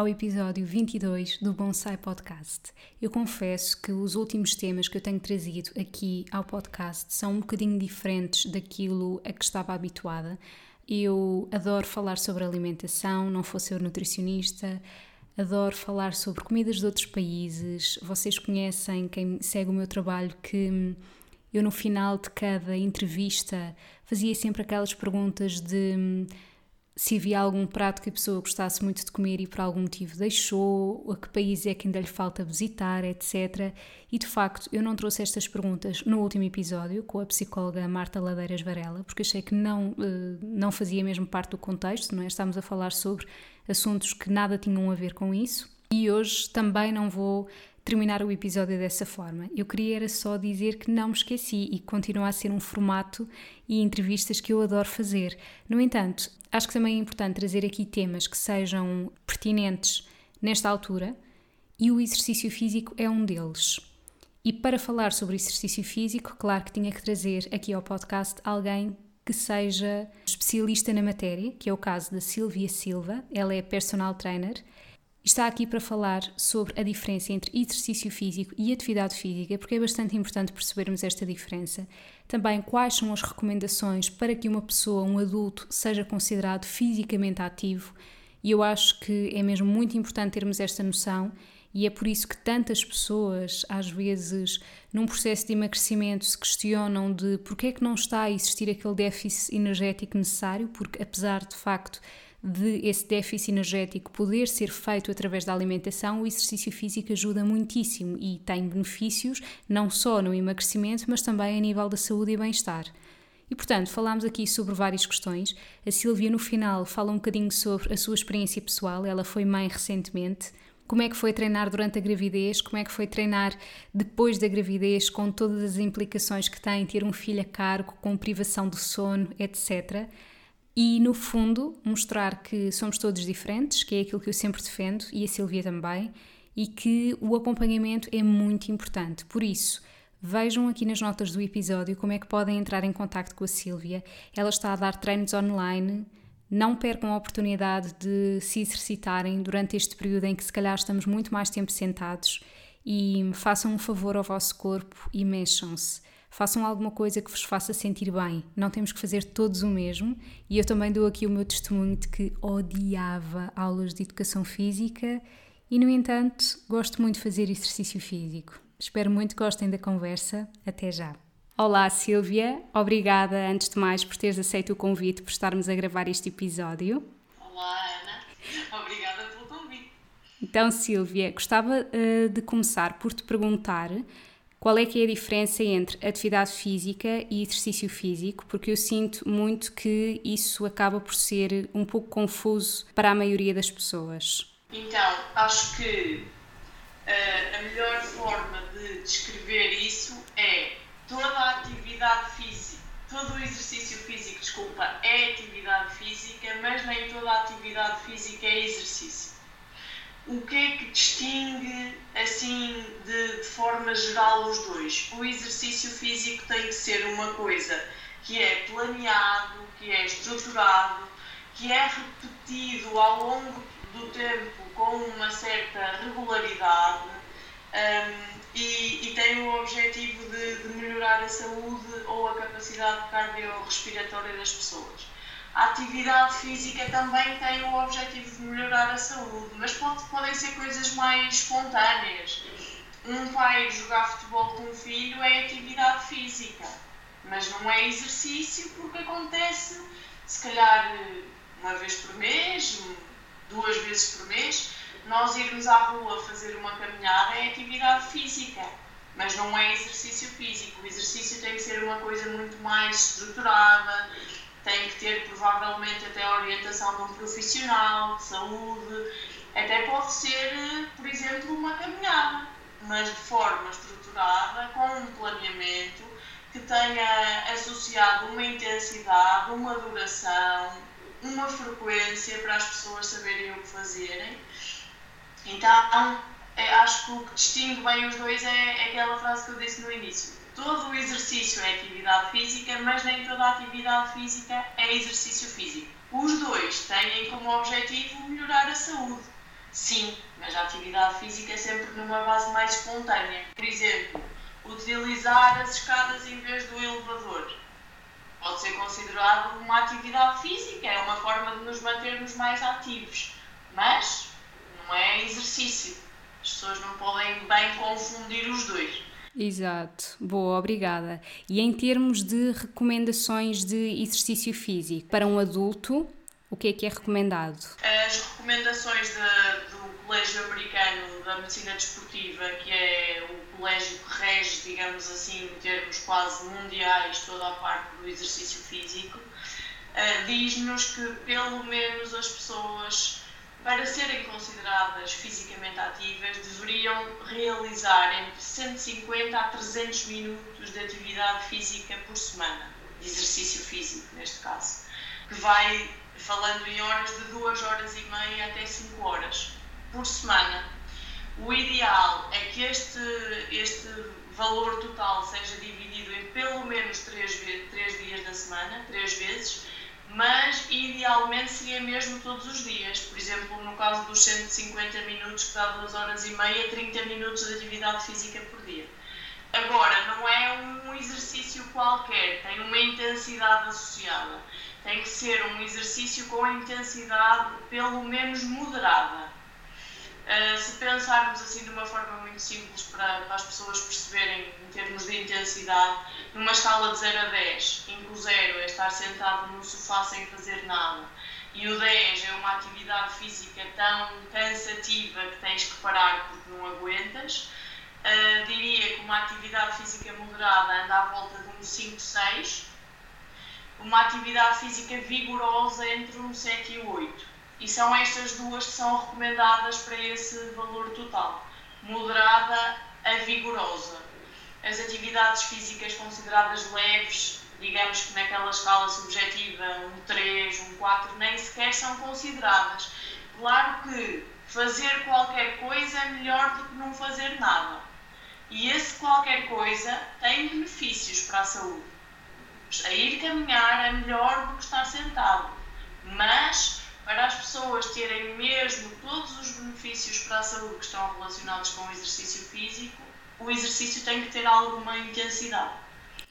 Ao episódio 22 do Bonsai Podcast. Eu confesso que os últimos temas que eu tenho trazido aqui ao podcast são um bocadinho diferentes daquilo a que estava habituada. Eu adoro falar sobre alimentação, não fosse eu nutricionista, adoro falar sobre comidas de outros países. Vocês conhecem, quem segue o meu trabalho, que eu no final de cada entrevista fazia sempre aquelas perguntas de se havia algum prato que a pessoa gostasse muito de comer e por algum motivo deixou, a que país é que ainda lhe falta visitar, etc. E de facto, eu não trouxe estas perguntas no último episódio com a psicóloga Marta Ladeiras Varela, porque achei que não, eh, não fazia mesmo parte do contexto, não é? Estamos a falar sobre assuntos que nada tinham a ver com isso. E hoje também não vou terminar o episódio dessa forma. Eu queria era só dizer que não me esqueci e continua a ser um formato e entrevistas que eu adoro fazer. No entanto, acho que também é importante trazer aqui temas que sejam pertinentes nesta altura e o exercício físico é um deles. E para falar sobre exercício físico, claro que tinha que trazer aqui ao podcast alguém que seja especialista na matéria, que é o caso da Silvia Silva. Ela é personal trainer está aqui para falar sobre a diferença entre exercício físico e atividade física, porque é bastante importante percebermos esta diferença. Também quais são as recomendações para que uma pessoa, um adulto, seja considerado fisicamente ativo. E eu acho que é mesmo muito importante termos esta noção. E é por isso que tantas pessoas, às vezes, num processo de emagrecimento, se questionam de porque é que não está a existir aquele déficit energético necessário, porque apesar de facto de esse déficit energético poder ser feito através da alimentação, o exercício físico ajuda muitíssimo e tem benefícios não só no emagrecimento, mas também a nível da saúde e bem-estar. E portanto, falámos aqui sobre várias questões. A Silvia, no final, fala um bocadinho sobre a sua experiência pessoal. Ela foi mãe recentemente. Como é que foi treinar durante a gravidez? Como é que foi treinar depois da gravidez, com todas as implicações que tem ter um filho a cargo, com privação do sono, etc e, no fundo, mostrar que somos todos diferentes, que é aquilo que eu sempre defendo e a Silvia também, e que o acompanhamento é muito importante. Por isso, vejam aqui nas notas do episódio como é que podem entrar em contato com a Silvia. Ela está a dar treinos online. Não percam a oportunidade de se exercitarem durante este período em que se calhar estamos muito mais tempo sentados e façam um favor ao vosso corpo e mexam-se façam alguma coisa que vos faça sentir bem. Não temos que fazer todos o mesmo. E eu também dou aqui o meu testemunho de que odiava aulas de educação física e, no entanto, gosto muito de fazer exercício físico. Espero muito que gostem da conversa. Até já! Olá Silvia, obrigada antes de mais por teres aceito o convite por estarmos a gravar este episódio. Olá Ana, obrigada pelo convite. Então Silvia, gostava uh, de começar por te perguntar qual é que é a diferença entre atividade física e exercício físico? Porque eu sinto muito que isso acaba por ser um pouco confuso para a maioria das pessoas. Então, acho que uh, a melhor forma de descrever isso é toda a atividade física, todo o exercício físico, desculpa, é atividade física, mas nem toda a atividade física é exercício o que é que distingue, assim, de, de, forma geral, os dois? O exercício físico tem que ser uma coisa que é planeado, que é estruturado, que é repetido ao longo do tempo com uma certa regularidade um, e, e, tem o objetivo de, de melhorar a saúde ou a capacidade cardiorrespiratória das pessoas. A atividade física também tem o objetivo de melhorar a saúde, mas pode, podem ser coisas mais espontâneas. Um pai jogar futebol com um filho é atividade física, mas não é exercício porque acontece, se calhar, uma vez por mês, duas vezes por mês, nós irmos à rua fazer uma caminhada é atividade física mas não é exercício físico. O exercício tem que ser uma coisa muito mais estruturada, tem que ter provavelmente até a orientação de um profissional de saúde, até pode ser, por exemplo, uma caminhada, mas de forma estruturada, com um planeamento que tenha associado uma intensidade, uma duração, uma frequência para as pessoas saberem o que fazerem. Então, é, acho que o que distingue bem os dois é, é aquela frase que eu disse no início. Todo o exercício é atividade física, mas nem toda a atividade física é exercício físico. Os dois têm como objetivo melhorar a saúde. Sim, mas a atividade física é sempre numa base mais espontânea. Por exemplo, utilizar as escadas em vez do elevador. Pode ser considerado uma atividade física, é uma forma de nos mantermos mais ativos, mas não é exercício. As pessoas não podem bem confundir os dois. Exato, boa, obrigada. E em termos de recomendações de exercício físico para um adulto, o que é que é recomendado? As recomendações de, do Colégio Americano da Medicina Desportiva, que é o colégio que rege, digamos assim, em termos quase mundiais, toda a parte do exercício físico, uh, diz-nos que pelo menos as pessoas, para serem consideradas fisicamente ativas, deveriam realizar entre 150 a 300 minutos de atividade física por semana, de exercício físico neste caso, que vai falando em horas de 2 horas e meia até 5 horas por semana. O ideal é que este, este valor total seja dividido em pelo menos 3, 3 dias da semana, 3 vezes, mas idealmente seria mesmo todos os dias. Por exemplo, no caso dos 150 minutos, que dá 2 horas e meia, 30 minutos de atividade física por dia. Agora, não é um exercício qualquer, tem uma intensidade associada tem que ser um exercício com intensidade pelo menos moderada. Uh, se pensarmos assim de uma forma muito simples para, para, as pessoas perceberem em termos de intensidade, numa escala de 0 a 10, em que o 0 é estar sentado no sofá sem fazer nada e o 10 é uma atividade física tão cansativa que tens que parar porque não aguentas, uh, diria que uma atividade física moderada anda à volta de um 5, 6 uma atividade física vigorosa entre um 7 e o 8. E são estas duas que são recomendadas para esse valor total, moderada a vigorosa. As atividades físicas consideradas leves, digamos que naquela escala subjetiva, um 3, um 4, nem sequer são consideradas. Claro que fazer qualquer coisa é melhor do que não fazer nada. E esse qualquer coisa tem benefícios para a saúde a ir caminhar é melhor do que estar sentado. Mas, para as pessoas terem mesmo todos os benefícios para a saúde que estão relacionados com o exercício físico, o exercício tem que ter alguma intensidade.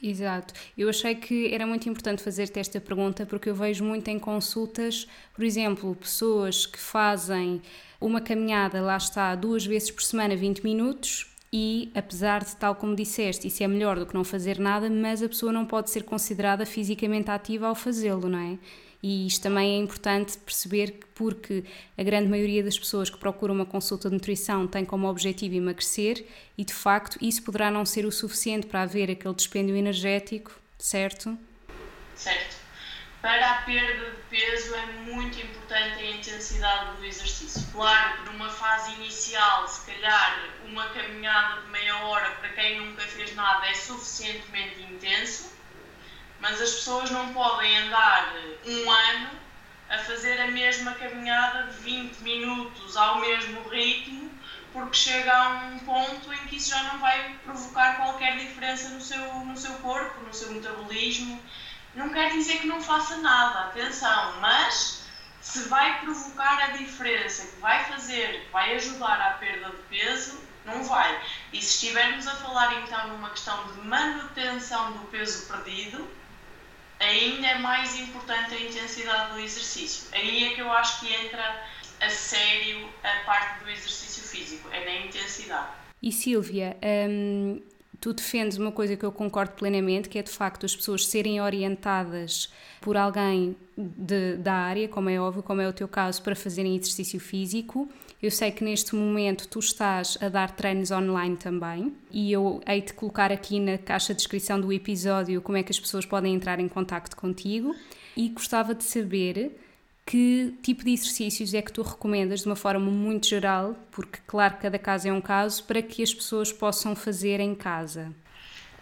Exato. Eu achei que era muito importante fazer-te esta pergunta porque eu vejo muito em consultas, por exemplo, pessoas que fazem uma caminhada, lá está, duas vezes por semana, 20 minutos, e apesar de, tal como disseste, isso é melhor do que não fazer nada, mas a pessoa não pode ser considerada fisicamente ativa ao fazê-lo, não é? E isto também é importante perceber que, porque a grande maioria das pessoas que procuram uma consulta de nutrição tem como objetivo emagrecer e, de facto, isso poderá não ser o suficiente para haver aquele dispêndio energético, certo? Certo para a perda de peso é muito importante a intensidade do exercício. Claro que numa fase inicial, se calhar uma caminhada de meia hora para quem nunca fez nada é suficientemente intenso, mas as pessoas não podem andar um ano a fazer a mesma caminhada de 20 minutos ao mesmo ritmo, porque chega a um ponto em que isso já não vai provocar qualquer diferença no seu, no seu corpo, no seu metabolismo não quer dizer que não faça nada, atenção, mas se vai provocar a diferença, que vai fazer, que vai ajudar à perda de peso, não vai. E se estivermos a falar então numa questão de manutenção do peso perdido, ainda é mais importante a intensidade do exercício. Aí é que eu acho que entra a sério a parte do exercício físico, é na intensidade. E Silvia, hum, tu defendes uma coisa que eu concordo plenamente, que é de facto as pessoas serem orientadas por alguém de, da área, como é óbvio, como é o teu caso, para fazerem exercício físico. Eu sei que neste momento tu estás a dar treinos online também e eu hei de colocar aqui na caixa de descrição do episódio como é que as pessoas podem entrar em contato contigo e gostava de saber que tipo de exercícios é que tu recomendas de uma forma muito geral, porque claro cada caso é um caso, para que as pessoas possam fazer em casa?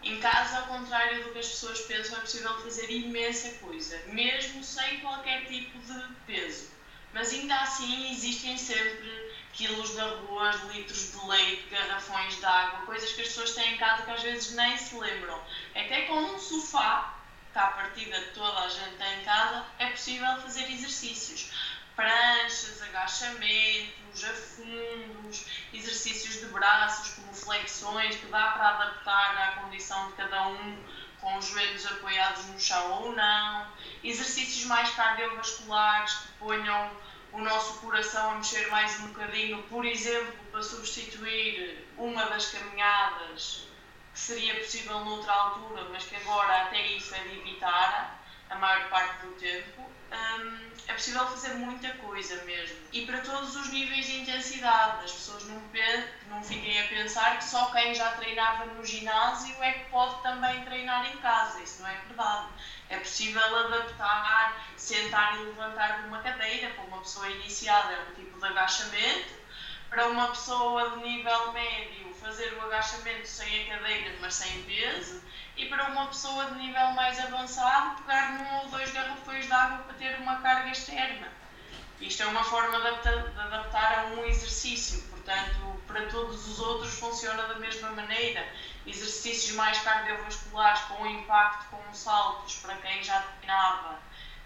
Em casa, ao contrário do que as pessoas pensam, é possível fazer imensa coisa, mesmo sem qualquer tipo de peso. Mas ainda assim existem sempre quilos de arroz, litros de leite, garrafões de água, coisas que as pessoas têm em casa que às vezes nem se lembram. Até com um sofá que à partida toda a gente tem em casa, é possível fazer exercícios. Pranchas, agachamentos, afundos, exercícios de braços, como flexões, que dá para adaptar à condição de cada um, com os joelhos apoiados no chão ou não. Exercícios mais cardiovasculares que ponham o nosso coração a mexer mais um bocadinho, por exemplo, para substituir uma das caminhadas que seria possível noutra altura, mas que agora até isso é de evitar a maior parte do tempo, hum, é possível fazer muita coisa mesmo. E para todos os níveis de intensidade. As pessoas não, não fiquem a pensar que só quem já treinava no ginásio é que pode também treinar em casa. Isso não é verdade. É possível adaptar, sentar e levantar de uma cadeira. Para uma pessoa iniciada é um tipo de agachamento. Para uma pessoa de nível médio fazer o agachamento sem a cadeira, mas sem peso, e para uma pessoa de nível mais avançado, pegar num ou dois garrafões de água para ter uma carga externa. Isto é uma forma de adaptar, de adaptar a um exercício, portanto, para todos os outros funciona da mesma maneira. Exercícios mais cardiovasculares com impacto, com saltos, para quem já treinava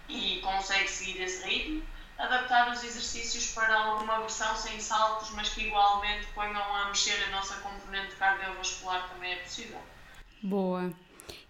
e consegue seguir esse ritmo adaptar os exercícios para alguma versão sem saltos, mas que igualmente ponham a mexer a nossa componente cardiovascular também é possível. Boa.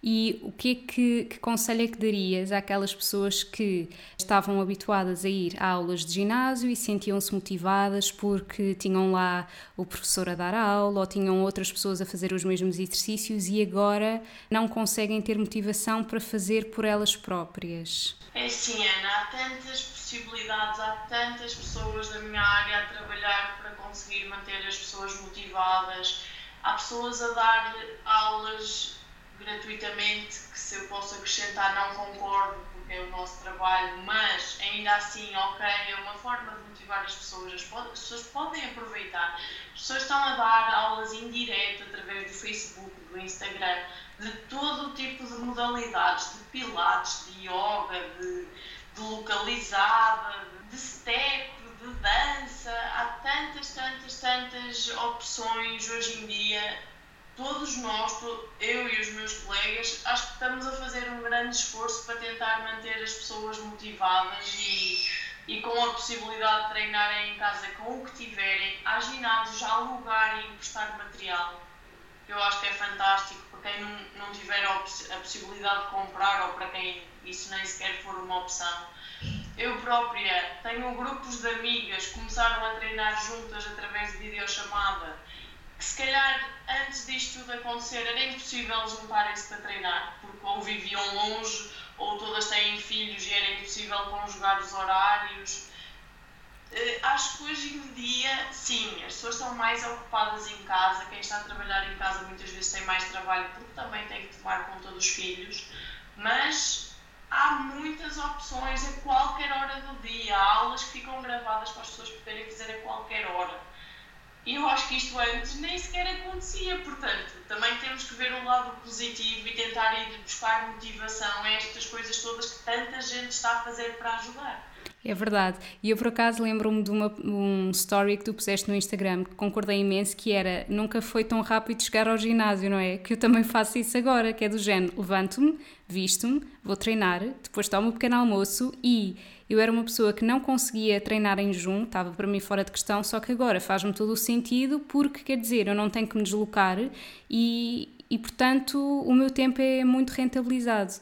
E o que é que, que conselho é que darias àquelas pessoas que estavam habituadas a ir a aulas de ginásio e sentiam-se motivadas porque tinham lá o professor a dar aula ou tinham outras pessoas a fazer os mesmos exercícios e agora não conseguem ter motivação para fazer por elas próprias? É sim, Ana, há tantas possibilidades, há tantas pessoas da minha área a trabalhar para conseguir manter as pessoas motivadas, há pessoas a dar aulas gratuitamente, que se eu posso acrescentar não concordo, porque é o nosso trabalho, mas ainda assim, ok, é uma forma de motivar as pessoas, as, pessoas podem aproveitar. As pessoas estão a dar aulas em direto através do Facebook, do Instagram, de todo o tipo de modalidades, de pilates, de yoga, de, de localizada, de step, de dança, há tantas, tantas, tantas opções hoje em dia todos nós, eu e os meus colegas, acho que estamos a fazer um grande esforço para tentar manter as pessoas motivadas e, e com a possibilidade de treinarem em casa com o que tiverem. Há ginásios a alugar e emprestar material. Eu acho que é fantástico para quem não, não tiver a, a possibilidade de comprar ou para quem isso nem sequer for uma opção. Eu própria tenho grupos de amigas que começaram a treinar juntas através de videochamada se calhar antes disto tudo acontecer era impossível juntarem-se para treinar, porque ou viviam longe ou todas têm filhos e era impossível conjugar os horários. Uh, acho que hoje em dia, sim, as pessoas estão mais ocupadas em casa. Quem está a trabalhar em casa muitas vezes tem mais trabalho porque também tem que tomar conta dos filhos, mas há muitas opções a qualquer hora do dia. Há aulas que ficam gravadas para as pessoas poderem fazer a qualquer hora e eu acho que isto antes nem sequer acontecia, portanto, também temos que ver o lado positivo e tentar ir buscar motivação a estas coisas todas que tanta gente está a fazer para ajudar. É verdade. E eu por acaso lembro-me de uma, um story que tu puseste no Instagram que concordei imenso que era nunca foi tão rápido chegar ao ginásio, não é? Que eu também faço isso agora, que é do género, levanto-me, visto-me, vou treinar, depois tomo um pequeno almoço e eu era uma pessoa que não conseguia treinar em jejum, estava para mim fora de questão, só que agora faz-me todo o sentido porque, quer dizer, eu não tenho que me deslocar e, e portanto, o meu tempo é muito rentabilizado.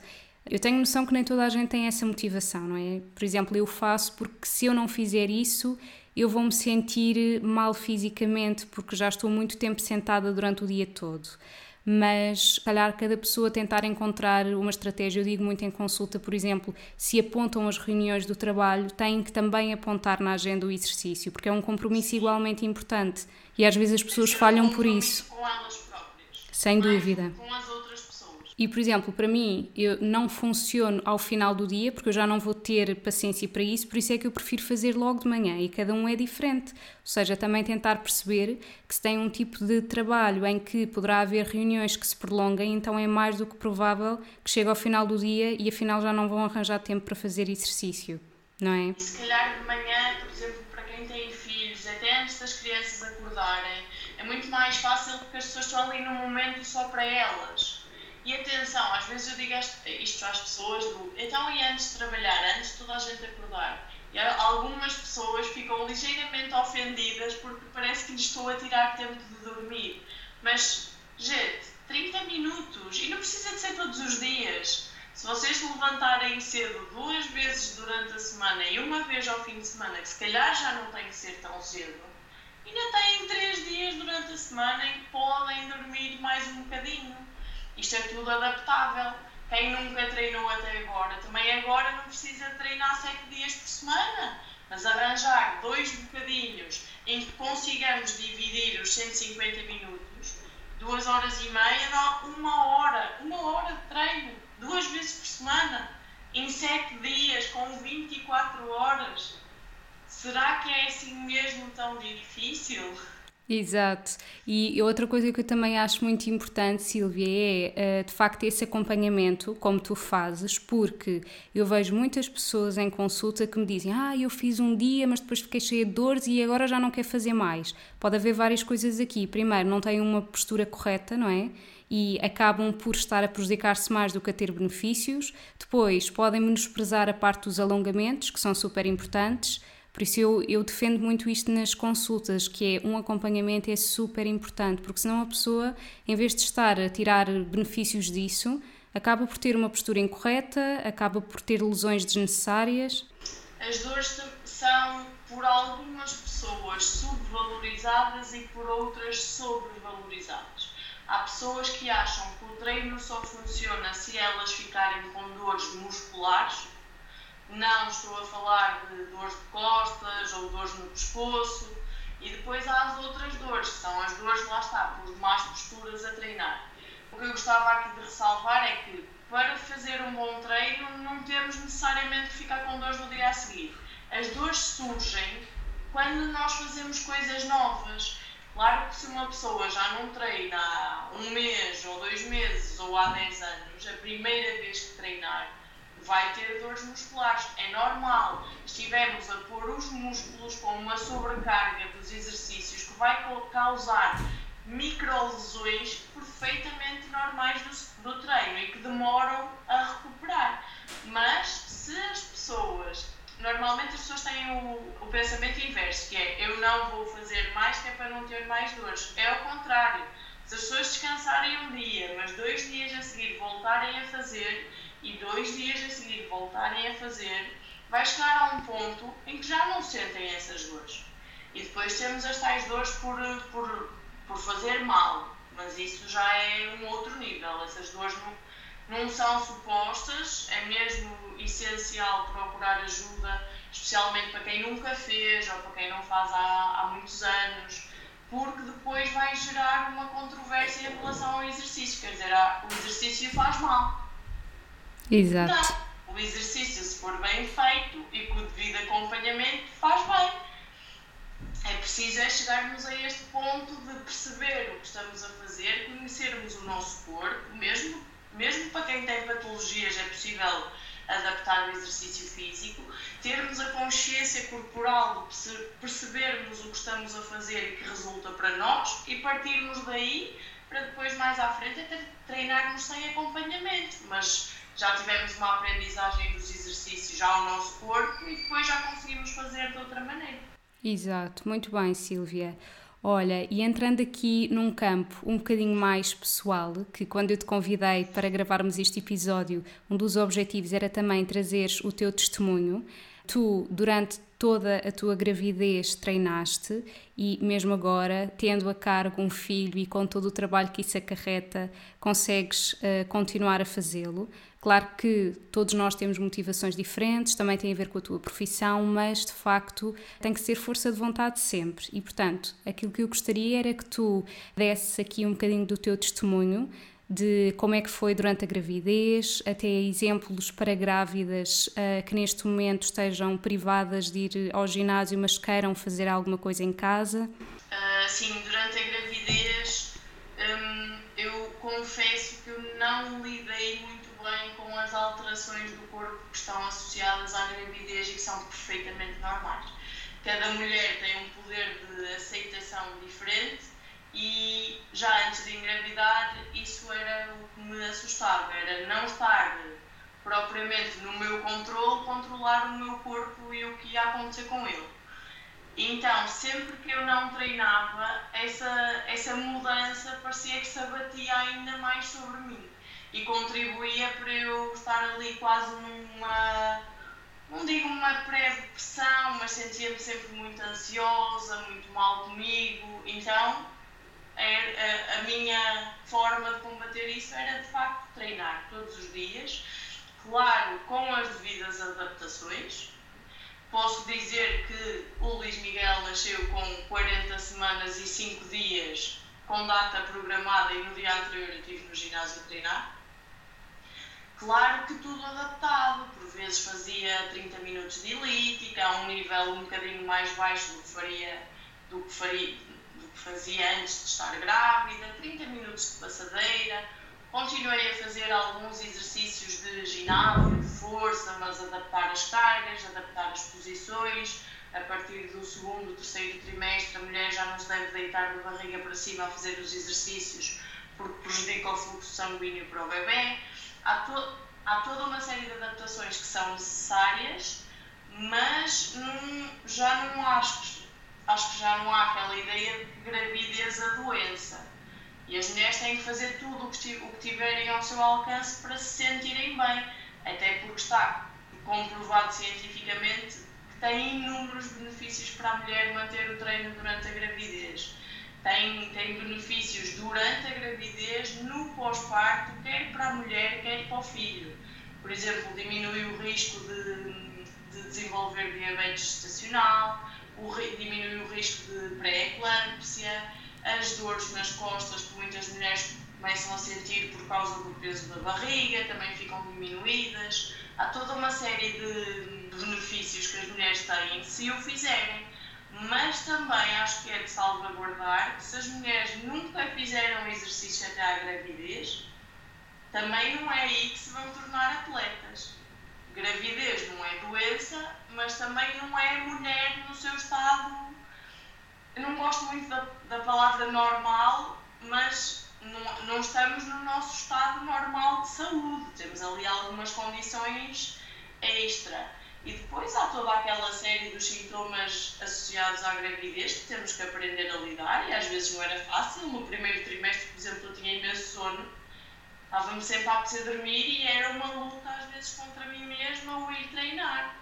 Eu tenho noção que nem toda a gente tem essa motivação, não é? Por exemplo, eu faço porque se eu não fizer isso, eu vou me sentir mal fisicamente porque já estou muito tempo sentada durante o dia todo. mas calhar cada pessoa tentar encontrar uma estratégia. Eu digo muito em consulta, por exemplo, se apontam as reuniões do trabalho, têm que também apontar na agenda o exercício, porque é um compromisso igualmente importante e às vezes as pessoas falham por isso. Com elas próprias. Sem dúvida. Com as outras. E, por exemplo, para mim, eu não funciono ao final do dia, porque eu já não vou ter paciência para isso, por isso é que eu prefiro fazer logo de manhã e cada um é diferente. Ou seja, também tentar perceber que se tem um tipo de trabalho em que poderá haver reuniões que se prolonguem, então é mais do que provável que chegue ao final do dia e afinal já não vão arranjar tempo para fazer exercício, não é? Se calhar de manhã, por exemplo, para quem tem filhos, até antes das crianças acordarem, é muito mais fácil porque as pessoas estão ali num momento só para elas e atenção, às vezes eu digo isto às pessoas do então e antes de trabalhar, antes de toda a gente acordar. E algumas pessoas ficam ligeiramente ofendidas porque parece que lhes estou a tirar tempo de dormir. Mas, gente, 30 minutos e não precisa de ser todos os dias. Se vocês se levantarem cedo duas vezes durante a semana e uma vez ao fim de semana, que se calhar já não tem que ser tão cedo, ainda têm três dias durante a semana em que podem dormir mais um bocadinho. Isto é tudo adaptável. Quem nunca treinou até agora, também agora não precisa treinar sete dias por semana, mas arranjar dois bocadinhos em que consigamos dividir os 150 minutos, duas horas e meia dá uma hora, uma hora de treino, duas vezes por semana, em sete dias, com 24 horas. Será que é assim mesmo tão difícil? Exato. E outra coisa que eu também acho muito importante, Silvia, é eh, de facto esse acompanhamento, como tu fazes, porque eu vejo muitas pessoas em consulta que me dizem: Ah, eu fiz um dia, mas depois fiquei cheia de dores e agora já não quero fazer mais. Pode haver várias coisas aqui. Primeiro, não têm uma postura correta, não é? E acabam por estar a prejudicar-se mais do que a ter benefícios. Depois, podem menosprezar a parte dos alongamentos, que são super importantes por isso eu, eu defendo muito isto nas consultas, que é um acompanhamento é super importante, porque senão a pessoa, em vez de estar a tirar benefícios disso, acaba por ter uma postura incorreta, acaba por ter lesões desnecessárias. As dores são, por algumas pessoas, subvalorizadas e por outras sobrevalorizadas. Há pessoas que acham que o treino só funciona se elas ficarem com dores musculares, não estou a falar de dores de costas ou dores no pescoço. E depois há as outras dores, que são as dores, lá está, por más posturas a treinar. O que eu gostava aqui de ressalvar é que para fazer um bom treino não temos necessariamente que ficar com dores no dia a seguir. As dores surgem quando nós fazemos coisas novas. Claro que se uma pessoa já não treina há um mês, ou dois meses, ou há dez anos, a primeira vez que treinar, vai ter dores musculares. É normal. Estivemos a pôr os músculos com uma sobrecarga dos exercícios que vai causar microlesões perfeitamente normais do, do treino e que demoram a recuperar. Mas se as pessoas normalmente as pessoas têm o, o, pensamento inverso, que é eu não vou fazer mais que é para não ter mais dores. É o contrário. Se as pessoas descansarem um dia, mas dois dias a seguir voltarem a fazer, e dois dias a seguir voltarem a fazer, vai chegar a um ponto em que já não sentem essas dores. E depois temos as tais dores por, por, por fazer mal, mas isso já é um outro nível. Essas dores não, não são supostas, é mesmo essencial procurar ajuda, especialmente para quem nunca fez ou para quem não faz há, há muitos anos, porque depois vai gerar uma controvérsia em relação ao exercício. Quer dizer, o exercício faz mal Exato. Não. O exercício, se for bem feito e com o devido acompanhamento, faz bem. É preciso é chegarmos a este ponto de perceber o que estamos a fazer, conhecermos o nosso corpo, mesmo, mesmo para quem tem patologias é possível adaptar o exercício físico, termos a consciência corporal de percebermos o que estamos a fazer e que resulta para nós e partirmos daí para depois mais à frente até treinarmos sem acompanhamento. Mas já tivemos uma aprendizagem dos exercícios já ao nosso corpo e depois já conseguimos fazer de outra maneira. Exato, muito bem, Silvia. Olha, e entrando aqui num campo um bocadinho mais pessoal, que quando eu te convidei para gravarmos este episódio, um dos objetivos era também trazeres o teu testemunho. Tu, durante toda a tua gravidez, treinaste e, mesmo agora, tendo a cargo um filho e com todo o trabalho que isso acarreta, consegues uh, continuar a fazê-lo. Claro que todos nós temos motivações diferentes, também tem a ver com a tua profissão, mas de facto tem que ser força de vontade sempre. E portanto, aquilo que eu gostaria era que tu desses aqui um bocadinho do teu testemunho de como é que foi durante a gravidez, até exemplos para grávidas uh, que neste momento estejam privadas de ir ao ginásio, mas queiram fazer alguma coisa em casa? Uh, sim, durante a gravidez um, eu confesso que eu não lidei muito bem com as alterações do corpo que estão associadas à gravidez e que são perfeitamente normais. Cada mulher tem um poder de aceitação diferente e já antes de engravidar isso era o que me assustava, era não estar propriamente no meu controle, controlar o meu corpo e o que ia acontecer com ele. Então, sempre que eu não treinava, essa, essa mudança parecia que se abatia ainda mais sobre mim e contribuía para eu estar ali quase numa, não digo uma pré-depressão, mas sentia-me sempre muito ansiosa, muito mal comigo. Então, a, a minha forma de combater isso era de facto treinar todos os dias, claro, com as devidas adaptações. Posso dizer que o Luís Miguel nasceu com 40 semanas e 5 dias, com data programada, e no dia anterior eu estive no ginásio a treinar. Claro que tudo adaptado, por vezes fazia 30 minutos de elítica, a um nível um bocadinho mais baixo do que faria, do que faria fazia antes de estar grávida, 30 minutos de passadeira. Continuei a fazer alguns exercícios de ginásio, de força, mas adaptar as cargas, adaptar as posições. A partir do segundo, terceiro trimestre, a mulher já não se deve deitar de barriga para cima a fazer os exercícios porque prejudica o fluxo sanguíneo para o bebê. Há, to há toda uma série de adaptações que são necessárias, mas já não acho acho que já não há aquela ideia de gravidez a doença. E as mulheres têm que fazer tudo o que, tiverem ao seu alcance para se sentirem bem, até porque está comprovado cientificamente que tem inúmeros benefícios para a mulher manter o treino durante a gravidez. Tem, tem benefícios durante a gravidez, no pós-parto, quer para a mulher, quer para o filho. Por exemplo, diminui o risco de, de desenvolver diabetes gestacional, o, diminui o risco de pré-eclâmpsia, as dores nas costas que muitas mulheres começam a sentir por causa do peso da barriga também ficam diminuídas. Há toda uma série de benefícios que as mulheres têm se o fizerem. Mas também acho que é de salvaguardar que se as mulheres nunca fizeram exercício até à gravidez, também não é aí que se vão tornar atletas gravidez não é doença, mas também não é mulher no seu estado. Eu não gosto muito da, da palavra normal, mas não, não estamos no nosso estado normal de saúde. Temos ali algumas condições extra. E depois há toda aquela série dos sintomas associados à gravidez que temos que aprender a lidar e às vezes não era fácil. No primeiro trimestre, por exemplo, eu tinha imenso sono Estava-me sempre a apetecer dormir e era uma luta às vezes contra mim mesma o ir treinar.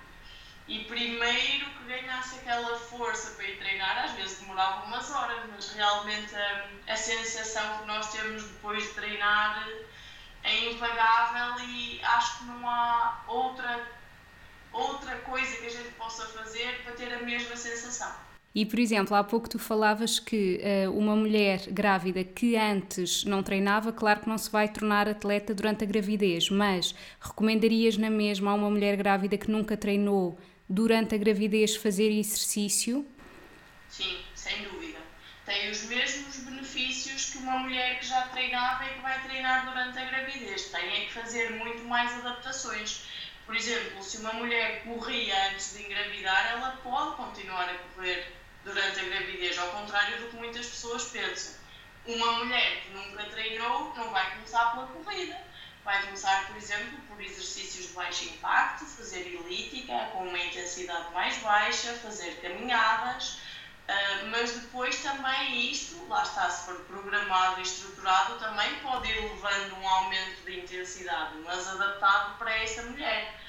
E primeiro que ganhasse aquela força para ir treinar, às vezes demorava umas horas, mas realmente a, a sensação que nós temos depois de treinar é impagável e acho que não há outra, outra coisa que a gente possa fazer para ter a mesma sensação. E, por exemplo, há pouco tu falavas que uh, uma mulher grávida que antes não treinava, claro que não se vai tornar atleta durante a gravidez, mas recomendarias na mesma a uma mulher grávida que nunca treinou durante a gravidez fazer exercício? Sim, sem dúvida. Tem os mesmos benefícios que uma mulher que já treinava e que vai treinar durante a gravidez. Tem é que fazer muito mais adaptações. Por exemplo, se uma mulher corria antes de engravidar, ela pode continuar a correr durante a gravidez, ao contrário do que muitas pessoas pensam. Uma mulher que nunca treinou não vai começar pela corrida. Vai começar, por exemplo, por exercícios de baixo impacto, fazer elítica com uma intensidade mais baixa, fazer caminhadas, uh, mas depois também isto, lá está, se for programado e estruturado, também pode ir levando um aumento de intensidade, mas adaptado para essa mulher.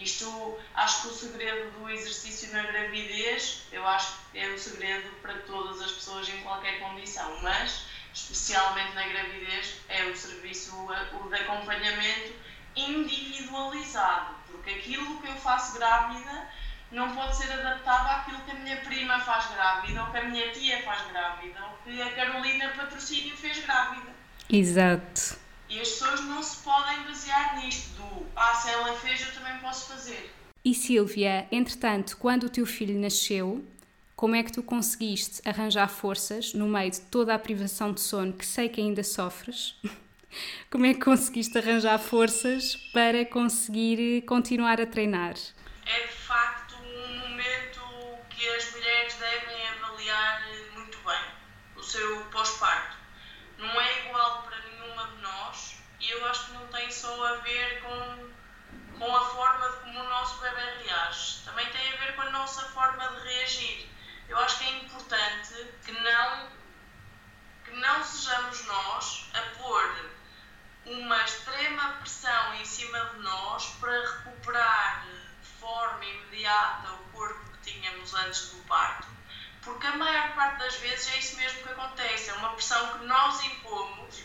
Isto, acho que o segredo do exercício na gravidez, eu acho que é o segredo para todas as pessoas em qualquer condição, mas especialmente na gravidez é o serviço, o de acompanhamento individualizado, porque aquilo que eu faço grávida não pode ser adaptado àquilo que a minha prima faz grávida, ou que a minha tia faz grávida, ou que a Carolina Patrocínio fez grávida. Exato. E as pessoas não se podem basear nisto, do ah, se ela fez, eu também posso fazer. E Silvia, entretanto, quando o teu filho nasceu, como é que tu conseguiste arranjar forças no meio de toda a privação de sono que sei que ainda sofres? Como é que conseguiste arranjar forças para conseguir continuar a treinar? É eu acho que não tem só a ver com, com a forma de como o nosso bebê reage, também tem a ver com a nossa forma de reagir. Eu acho que é importante que não, que não sejamos nós a pôr uma extrema pressão em cima de nós para recuperar de forma imediata o corpo que tínhamos antes do parto. Porque a maior parte das vezes é isso mesmo que acontece, é uma pressão que nós impomos,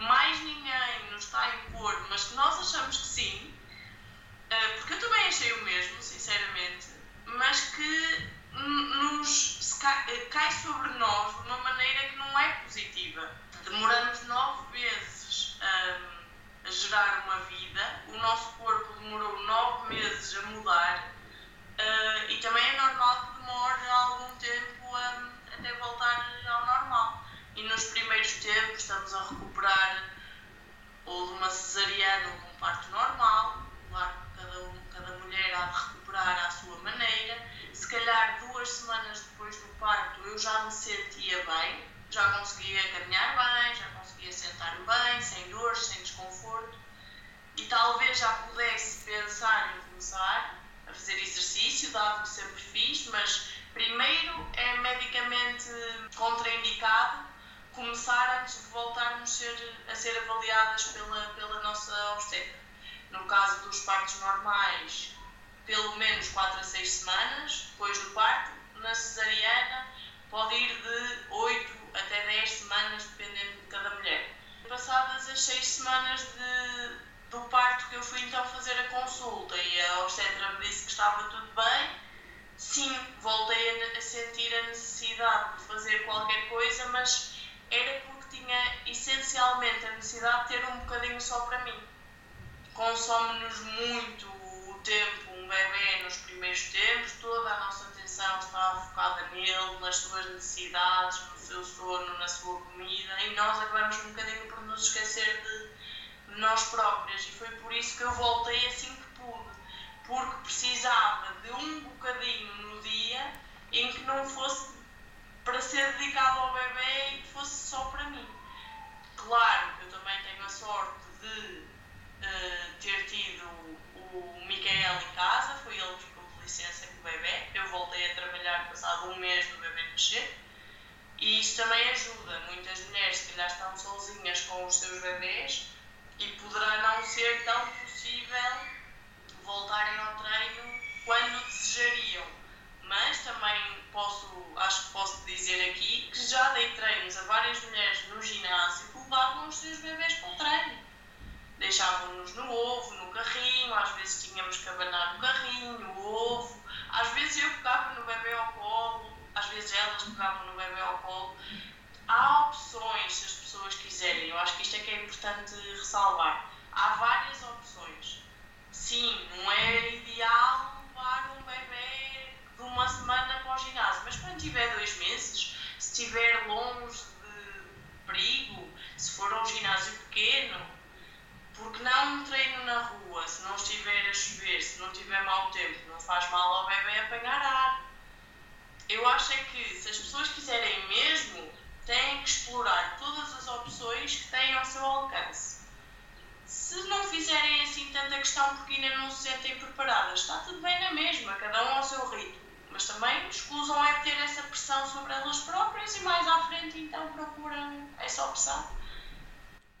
mais ninguém nos está a impor, mas que nós achamos que sim, eh, porque eu também achei o mesmo, sinceramente, mas que nos eh, cai sobre nós de uma maneira que não é positiva. Demoramos nove meses um, a gerar uma vida, o nosso corpo demorou nove meses a mudar uh, e também é normal que demore algum tempo um, até voltar. E nos primeiros tempos estamos a recuperar ou de uma cesariana ou de um parto normal, claro que cada, um, cada mulher há de recuperar à sua maneira. Se calhar duas semanas depois do parto eu já me sentia bem, já conseguia caminhar bem, já conseguia sentar bem, sem dores, sem desconforto e talvez já pudesse pensar em começar a fazer exercício, dado que sempre fiz, mas primeiro é medicamente contraindicado começar antes de voltarmos ser, a ser avaliadas pela, pela nossa obstetra. No caso dos partos normais, pelo menos 4 a 6 semanas depois do parto, na cesariana pode ir de 8 até 10 semanas, dependendo de cada mulher. Passadas as 6 semanas de, do parto que eu fui então fazer a consulta e a obstetra me disse que estava tudo bem, sim, voltei a, a sentir a necessidade de fazer qualquer coisa, mas essencialmente a necessidade de ter um bocadinho só para mim. Consome-nos muito o tempo, um bebê nos primeiros tempos, toda a nossa atenção está focada nele, nas suas necessidades, no seu sono, na sua comida, e nós acabamos um bocadinho por nos esquecer de, de nós próprias. E foi por isso que eu voltei assim que pude, porque precisava de um bocadinho no dia em que não fosse para ser dedicado ao bebê e que fosse só para mim. Claro que eu também tenho a sorte de uh, ter tido o Micael em casa, foi ele que ficou de licença com o bebê. Eu voltei a trabalhar passado um mês do bebê nascer. E isso também ajuda. Muitas mulheres, se calhar, estão sozinhas com os seus bebês e poderá não ser tão possível voltarem ao treino quando desejariam. Mas também posso, acho que posso dizer aqui que já dei treinos a várias mulheres no ginásio levavam os seus bebês para o treino. Deixavam-nos no ovo, no carrinho, às vezes tínhamos que abanar no carrinho, o ovo, às vezes eu pegava no bebê ao colo, às vezes elas pegavam no bebê ao colo. Há opções se as pessoas quiserem, eu acho que isto é que é importante ressalvar. Há várias opções. Sim, não é ideal levar um bebê de uma semana para o ginásio, mas quando tiver dois meses, se estiver longe de perigo, for um ginásio pequeno, porque não um treino na rua, se não estiver a chover, se não tiver mau tempo, não faz mal ao bebê apanhar ar eu acho é que se as pessoas quiserem mesmo, têm que explorar todas as opções que têm ao seu alcance. Se não fizerem assim tanta questão porque ainda não se sentem preparadas, está tudo bem na mesma, cada um ao seu ritmo. Mas também escusam é ter essa pressão sobre elas próprias e mais à frente então procuram essa opção.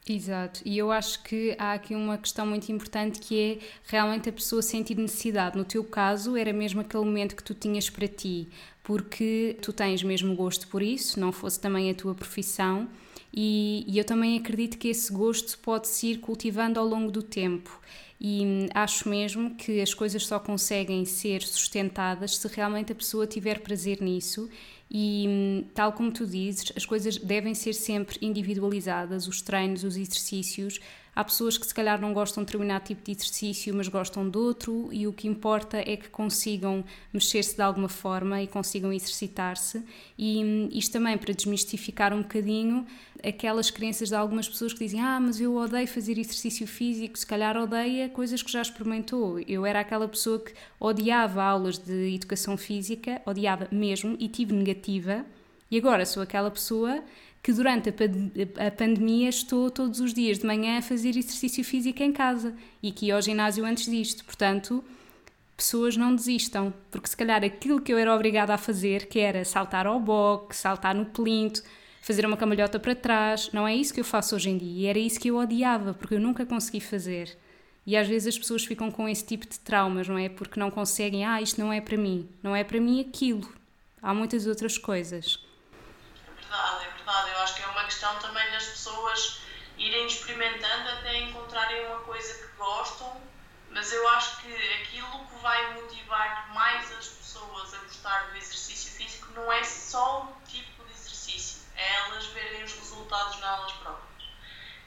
Exato, e eu acho que há aqui uma questão muito importante que é realmente a pessoa sentir necessidade. No teu caso, era mesmo aquele momento que tu tinhas para ti, porque tu tens mesmo gosto por isso, não fosse também a tua profissão, e, e eu também acredito que esse gosto pode-se ir cultivando ao longo do tempo. E hum, acho mesmo que as coisas só conseguem ser sustentadas se realmente a pessoa tiver prazer nisso e, tal como tu dizes, as coisas devem ser sempre individualizadas, os treinos, os exercícios. Há pessoas que se calhar não gostam de determinado tipo de exercício, mas gostam de outro, e o que importa é que consigam mexer-se de alguma forma e consigam exercitar-se. E hum, isto também para desmistificar um bocadinho aquelas crenças de algumas pessoas que dizem: Ah, mas eu odeio fazer exercício físico, se calhar odeia coisas que já experimentou. Eu era aquela pessoa que odiava aulas de educação física, odiava mesmo e tive negativa, e agora sou aquela pessoa que durante a, a pandemia estou todos os dias de manhã a fazer exercício físico em casa e que ia ao ginásio antes disto. Portanto, pessoas não desistam, porque se calhar aquilo que eu era obrigada a fazer, que era saltar ao boxe, saltar no plinto, fazer uma camalhota para trás, não é isso que eu faço hoje em dia. E era isso que eu odiava, porque eu nunca consegui fazer. E às vezes as pessoas ficam com esse tipo de traumas, não é? Porque não conseguem, ah, isto não é para mim. Não é para mim aquilo. Há muitas outras coisas. É verdade, é verdade. Eu acho que é uma questão também das pessoas irem experimentando até encontrarem uma coisa que gostam, mas eu acho que aquilo que vai motivar mais as pessoas a gostar do exercício físico não é só o tipo elas verem os resultados nelas próprias.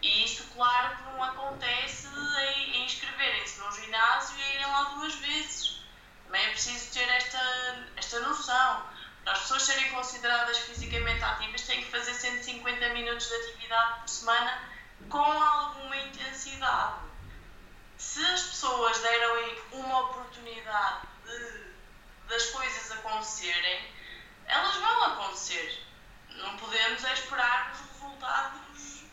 E isso, claro, que não acontece em, em inscreverem-se num ginásio e irem lá duas vezes. Também é preciso ter esta, esta noção. Para as pessoas serem consideradas fisicamente ativas, têm que fazer 150 minutos de atividade por semana com alguma intensidade. Se as pessoas deram uma oportunidade de, das coisas acontecerem, elas vão acontecer não podemos é esperar os resultados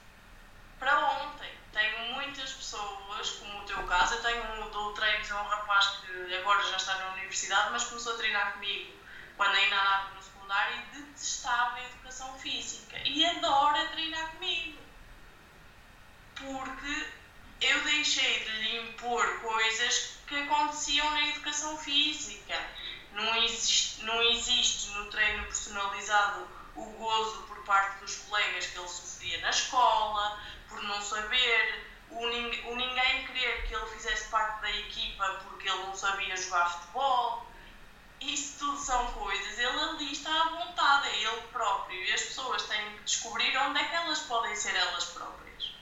para ontem. Tenho muitas pessoas, como o teu caso, eu tenho um, dou treinos a um rapaz que agora já está na universidade, mas começou a treinar comigo quando ainda andava no secundário e detestava a educação física e adora treinar comigo. Porque eu deixei de lhe impor coisas que aconteciam na educação física. Não existe, não existe no treino personalizado o gozo por parte dos colegas que ele sofria na escola, por não saber, o, o ninguém querer que ele fizesse parte da equipa porque ele não sabia jogar futebol. Isso tudo são coisas, ele ali está à vontade, é ele próprio, e as pessoas têm que descobrir onde é que elas podem ser elas próprias.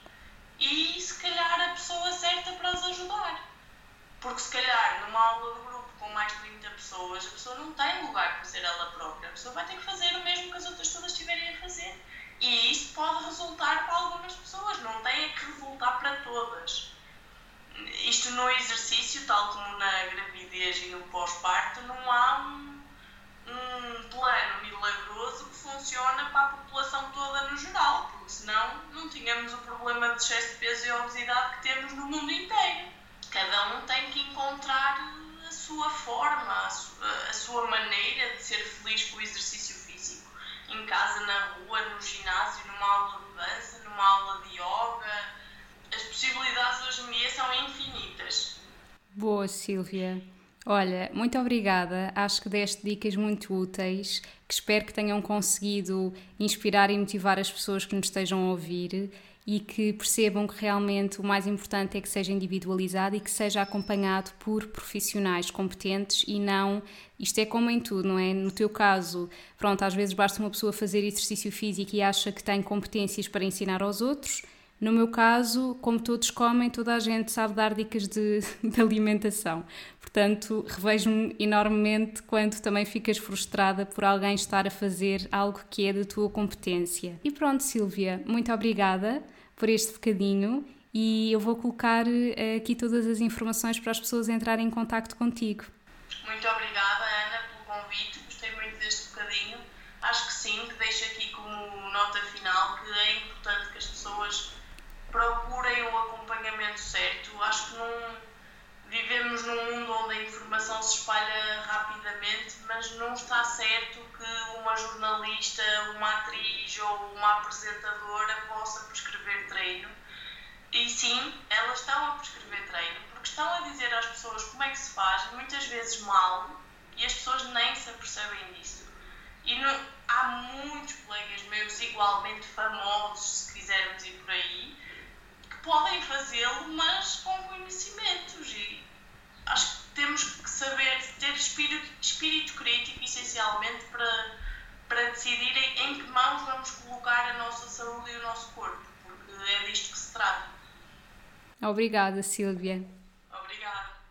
E se calhar a pessoa certa para as ajudar. Porque se calhar numa aula de com mais de 30 pessoas, a pessoa não tem lugar para ser ela própria. A pessoa vai ter que fazer o mesmo que as outras todas estiverem a fazer. E isso pode resultar para algumas pessoas, não tem que resultar para todas. Isto no exercício, tal como na gravidez e no pós-parto, não há um, plano milagroso que funciona para a população toda no geral, porque senão não tínhamos o problema de excesso de peso e obesidade que temos no mundo inteiro. Cada um tem que encontrar a sua forma, a sua, a sua maneira de ser feliz com o exercício físico. Em casa, na rua, no ginásio, numa aula de dança, numa aula de yoga. As possibilidades hoje em dia são infinitas. Boa, Silvia. Olha, muito obrigada. Acho que deste dicas muito úteis, que espero que tenham conseguido inspirar e motivar as pessoas que nos estejam a ouvir e que percebam que realmente o mais importante é que seja individualizado e que seja acompanhado por profissionais competentes e não. Isto é como em tudo, não é? No teu caso, pronto, às vezes basta uma pessoa fazer exercício físico e acha que tem competências para ensinar aos outros. No meu caso, como todos comem, toda a gente sabe dar dicas de, de alimentação. Portanto, revejo-me enormemente quando também ficas frustrada por alguém estar a fazer algo que é da tua competência. E pronto, Silvia, muito obrigada por este bocadinho e eu vou colocar eh, aqui todas as informações para as pessoas entrarem em contato contigo. Muito obrigada, Ana, pelo convite. Gostei muito deste bocadinho. Acho que sim, que deixo aqui como nota final que é importante que as pessoas procurem o acompanhamento não vivemos num mundo onde a informação se espalha rapidamente, mas não está certo que uma jornalista, uma atriz ou uma apresentadora possa prescrever treino, E sim, elas estão a prescrever treino porque estão a dizer às pessoas como é que se faz, muitas vezes mal, e as pessoas nem se apercebem disso. E não, há muitos colegas meus igualmente famosos, se quisermos ir por aí, podem fazê-lo, mas com conhecimentos. E acho que temos que saber ter espírito, espírito crítico, essencialmente, para, para decidirem em que mãos vamos colocar a nossa saúde e o nosso corpo, porque é disto que se trata. Obrigada, Silvia.